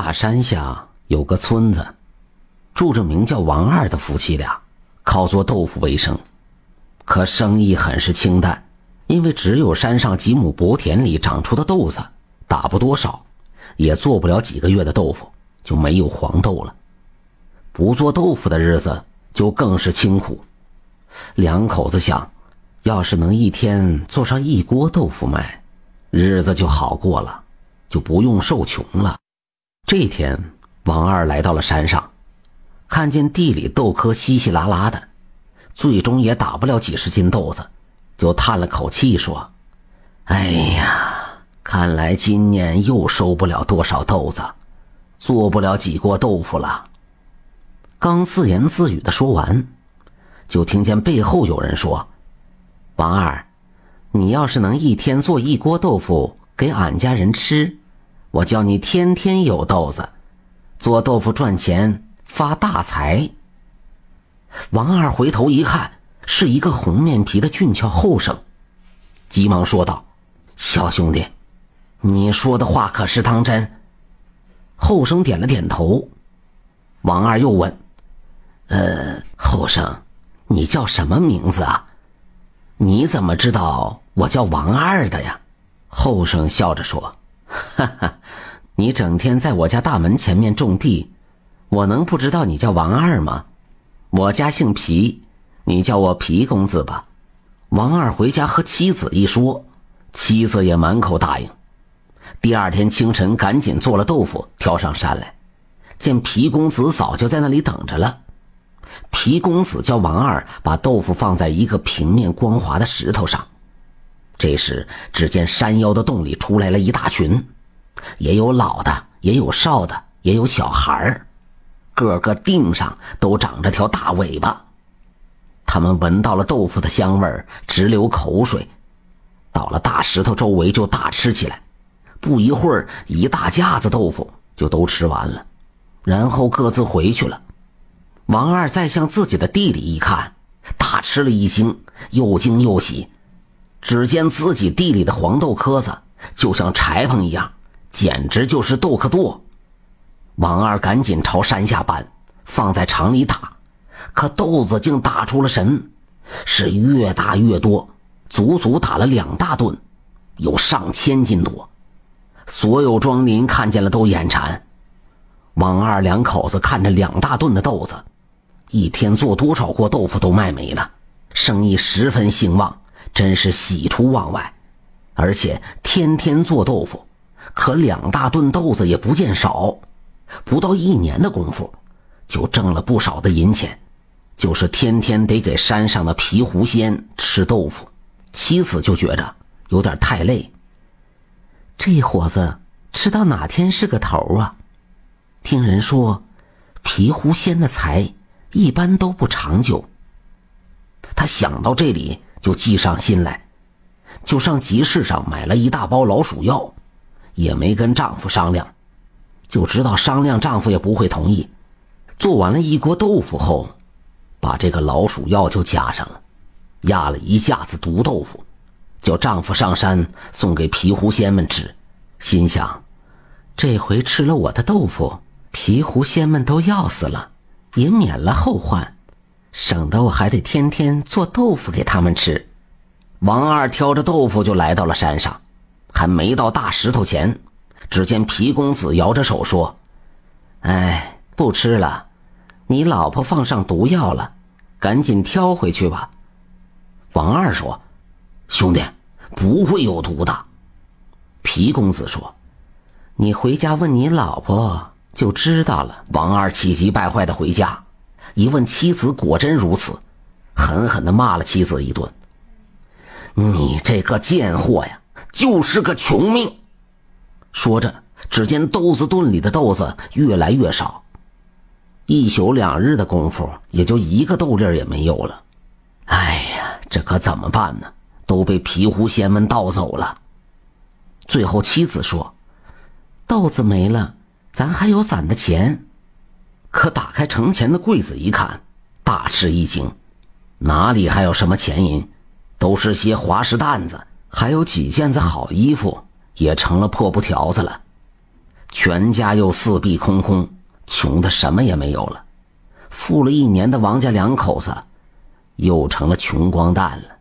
大山下有个村子，住着名叫王二的夫妻俩，靠做豆腐为生。可生意很是清淡，因为只有山上几亩薄田里长出的豆子，打不多少，也做不了几个月的豆腐，就没有黄豆了。不做豆腐的日子就更是清苦。两口子想，要是能一天做上一锅豆腐卖，日子就好过了，就不用受穷了。这天，王二来到了山上，看见地里豆壳稀稀拉拉的，最终也打不了几十斤豆子，就叹了口气说：“哎呀，看来今年又收不了多少豆子，做不了几锅豆腐了。”刚自言自语的说完，就听见背后有人说：“王二，你要是能一天做一锅豆腐给俺家人吃。”我叫你天天有豆子，做豆腐赚钱发大财。王二回头一看，是一个红面皮的俊俏后生，急忙说道：“小兄弟，你说的话可是当真？”后生点了点头。王二又问：“呃，后生，你叫什么名字啊？你怎么知道我叫王二的呀？”后生笑着说。哈哈，你整天在我家大门前面种地，我能不知道你叫王二吗？我家姓皮，你叫我皮公子吧。王二回家和妻子一说，妻子也满口答应。第二天清晨，赶紧做了豆腐，挑上山来，见皮公子早就在那里等着了。皮公子叫王二把豆腐放在一个平面光滑的石头上。这时，只见山腰的洞里出来了一大群，也有老的，也有少的，也有小孩儿，个个腚上都长着条大尾巴。他们闻到了豆腐的香味儿，直流口水，到了大石头周围就大吃起来。不一会儿，一大架子豆腐就都吃完了，然后各自回去了。王二再向自己的地里一看，大吃了一惊，又惊又喜。只见自己地里的黄豆壳子就像柴棚一样，简直就是豆壳垛。王二赶紧朝山下搬，放在厂里打，可豆子竟打出了神，是越打越多，足足打了两大吨，有上千斤多。所有庄民看见了都眼馋。王二两口子看着两大吨的豆子，一天做多少锅豆腐都卖没了，生意十分兴旺。真是喜出望外，而且天天做豆腐，可两大顿豆子也不见少，不到一年的功夫，就挣了不少的银钱。就是天天得给山上的皮狐仙吃豆腐，妻子就觉着有点太累。这伙子吃到哪天是个头啊？听人说，皮狐仙的财一般都不长久。他想到这里。就计上心来，就上集市上买了一大包老鼠药，也没跟丈夫商量，就知道商量丈夫也不会同意。做完了一锅豆腐后，把这个老鼠药就加上了，压了一架子毒豆腐，叫丈夫上山送给皮狐仙们吃。心想，这回吃了我的豆腐，皮狐仙们都要死了，也免了后患。省得我还得天天做豆腐给他们吃。王二挑着豆腐就来到了山上，还没到大石头前，只见皮公子摇着手说：“哎，不吃了，你老婆放上毒药了，赶紧挑回去吧。”王二说：“兄弟，不会有毒的。”皮公子说：“你回家问你老婆就知道了。”王二气急败坏的回家。一问妻子，果真如此，狠狠地骂了妻子一顿。你这个贱货呀，就是个穷命！说着，只见豆子炖里的豆子越来越少，一宿两日的功夫，也就一个豆粒也没有了。哎呀，这可怎么办呢？都被皮狐仙们盗走了。最后，妻子说：“豆子没了，咱还有攒的钱。”可打开城前的柜子一看，大吃一惊，哪里还有什么钱银？都是些滑石担子，还有几件子好衣服，也成了破布条子了。全家又四壁空空，穷的什么也没有了。富了一年的王家两口子，又成了穷光蛋了。